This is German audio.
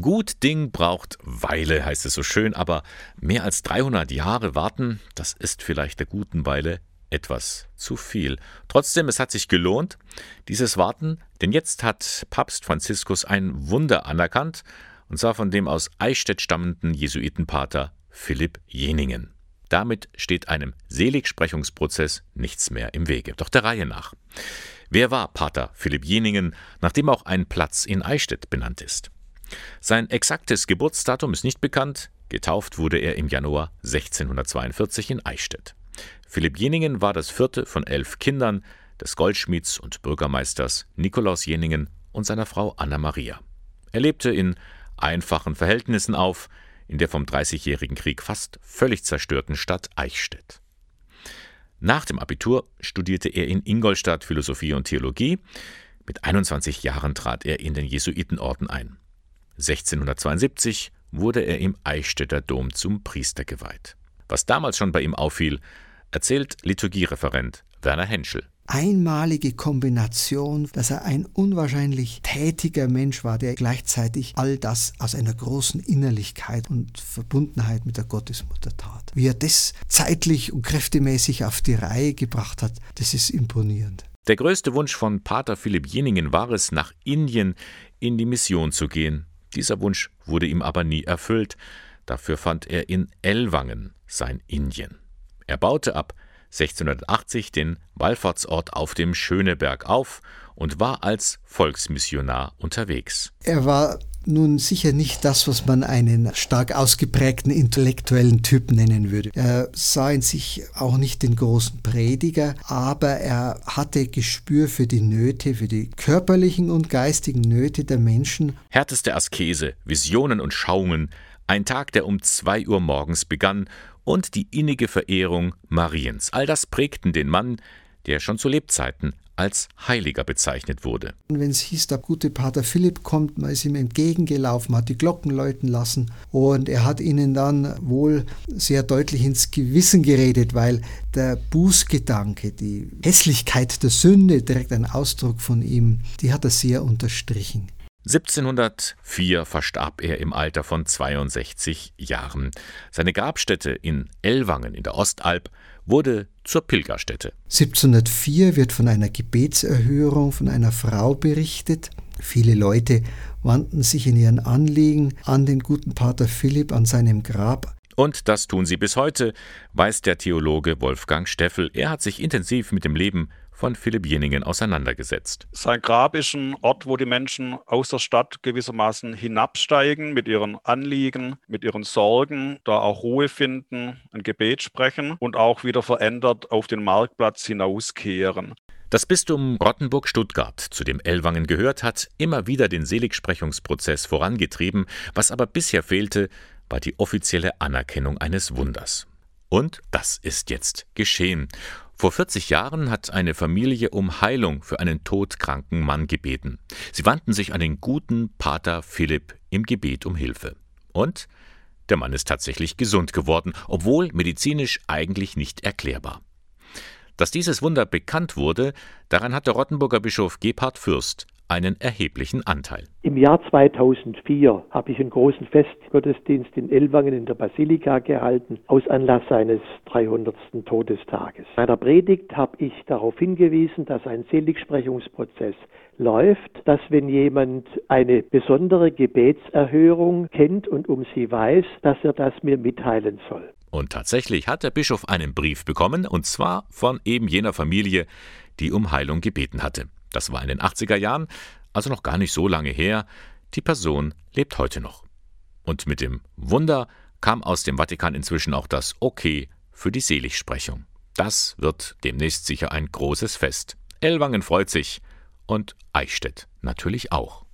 Gut Ding braucht Weile, heißt es so schön, aber mehr als 300 Jahre warten, das ist vielleicht der guten Weile etwas zu viel. Trotzdem, es hat sich gelohnt, dieses Warten, denn jetzt hat Papst Franziskus ein Wunder anerkannt, und zwar von dem aus Eichstätt stammenden Jesuitenpater Philipp Jeningen. Damit steht einem Seligsprechungsprozess nichts mehr im Wege. Doch der Reihe nach. Wer war Pater Philipp Jeningen, nachdem auch ein Platz in Eichstätt benannt ist? Sein exaktes Geburtsdatum ist nicht bekannt, getauft wurde er im Januar 1642 in Eichstätt. Philipp Jeningen war das vierte von elf Kindern des Goldschmieds und Bürgermeisters Nikolaus Jeningen und seiner Frau Anna Maria. Er lebte in einfachen Verhältnissen auf, in der vom Dreißigjährigen Krieg fast völlig zerstörten Stadt Eichstätt. Nach dem Abitur studierte er in Ingolstadt Philosophie und Theologie. Mit 21 Jahren trat er in den Jesuitenorden ein. 1672 wurde er im Eichstätter Dom zum Priester geweiht. Was damals schon bei ihm auffiel, erzählt Liturgiereferent Werner Henschel einmalige Kombination, dass er ein unwahrscheinlich tätiger Mensch war, der gleichzeitig all das aus einer großen Innerlichkeit und Verbundenheit mit der Gottesmutter tat. Wie er das zeitlich und kräftemäßig auf die Reihe gebracht hat, das ist imponierend. Der größte Wunsch von Pater Philipp Jeningen war es, nach Indien in die Mission zu gehen. Dieser Wunsch wurde ihm aber nie erfüllt. Dafür fand er in Ellwangen sein Indien. Er baute ab 1680 den Wallfahrtsort auf dem Schöneberg auf und war als Volksmissionar unterwegs. Er war nun sicher nicht das, was man einen stark ausgeprägten intellektuellen Typ nennen würde. Er sah in sich auch nicht den großen Prediger, aber er hatte Gespür für die Nöte, für die körperlichen und geistigen Nöte der Menschen. Härteste Askese, Visionen und Schauungen, ein Tag, der um zwei Uhr morgens begann und die innige Verehrung Mariens. All das prägten den Mann, der schon zu Lebzeiten als Heiliger bezeichnet wurde. Wenn es hieß, der gute Pater Philipp kommt, man ist ihm entgegengelaufen, hat die Glocken läuten lassen und er hat ihnen dann wohl sehr deutlich ins Gewissen geredet, weil der Bußgedanke, die Hässlichkeit der Sünde, direkt ein Ausdruck von ihm, die hat er sehr unterstrichen. 1704 verstarb er im Alter von 62 Jahren. Seine Grabstätte in Ellwangen in der Ostalb wurde zur Pilgerstätte. 1704 wird von einer Gebetserhörung von einer Frau berichtet. Viele Leute wandten sich in ihren Anliegen an den guten Pater Philipp an seinem Grab. Und das tun sie bis heute, weiß der Theologe Wolfgang Steffel. Er hat sich intensiv mit dem Leben von Philipp Jeningen auseinandergesetzt. Sein Grab ist ein Ort, wo die Menschen aus der Stadt gewissermaßen hinabsteigen mit ihren Anliegen, mit ihren Sorgen, da auch Ruhe finden, ein Gebet sprechen und auch wieder verändert auf den Marktplatz hinauskehren. Das Bistum Rottenburg-Stuttgart, zu dem Ellwangen gehört, hat immer wieder den Seligsprechungsprozess vorangetrieben. Was aber bisher fehlte, war die offizielle Anerkennung eines Wunders. Und das ist jetzt geschehen. Vor 40 Jahren hat eine Familie um Heilung für einen todkranken Mann gebeten. Sie wandten sich an den guten Pater Philipp im Gebet um Hilfe. Und der Mann ist tatsächlich gesund geworden, obwohl medizinisch eigentlich nicht erklärbar. Dass dieses Wunder bekannt wurde, daran hat der Rottenburger Bischof Gebhard Fürst einen erheblichen Anteil. Im Jahr 2004 habe ich einen großen Festgottesdienst in Ellwangen in der Basilika gehalten, aus Anlass seines 300. Todestages. In meiner Predigt habe ich darauf hingewiesen, dass ein Seligsprechungsprozess läuft, dass wenn jemand eine besondere Gebetserhörung kennt und um sie weiß, dass er das mir mitteilen soll. Und tatsächlich hat der Bischof einen Brief bekommen, und zwar von eben jener Familie, die um Heilung gebeten hatte. Das war in den 80er Jahren, also noch gar nicht so lange her. Die Person lebt heute noch. Und mit dem Wunder kam aus dem Vatikan inzwischen auch das Okay für die Seligsprechung. Das wird demnächst sicher ein großes Fest. Ellwangen freut sich und Eichstätt natürlich auch.